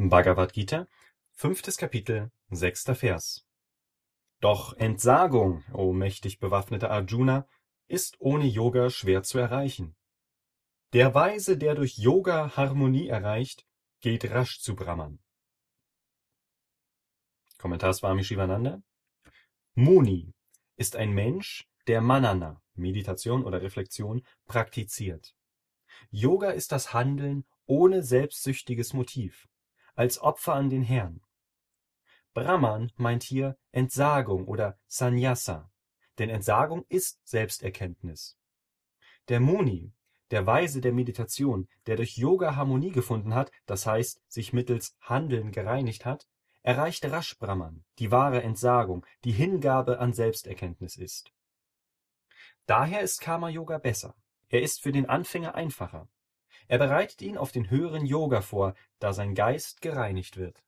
Bhagavad Gita, fünftes Kapitel, sechster Vers. Doch Entsagung, o mächtig bewaffneter Arjuna, ist ohne Yoga schwer zu erreichen. Der Weise, der durch Yoga Harmonie erreicht, geht rasch zu Brahman. Kommentar Swami Shivananda Muni ist ein Mensch, der Manana (Meditation oder Reflexion) praktiziert. Yoga ist das Handeln ohne selbstsüchtiges Motiv als Opfer an den Herrn. Brahman meint hier Entsagung oder Sannyasa, denn Entsagung ist Selbsterkenntnis. Der Muni, der Weise der Meditation, der durch Yoga Harmonie gefunden hat, das heißt sich mittels Handeln gereinigt hat, erreicht rasch Brahman, die wahre Entsagung, die Hingabe an Selbsterkenntnis ist. Daher ist Karma Yoga besser. Er ist für den Anfänger einfacher. Er bereitet ihn auf den höheren Yoga vor, da sein Geist gereinigt wird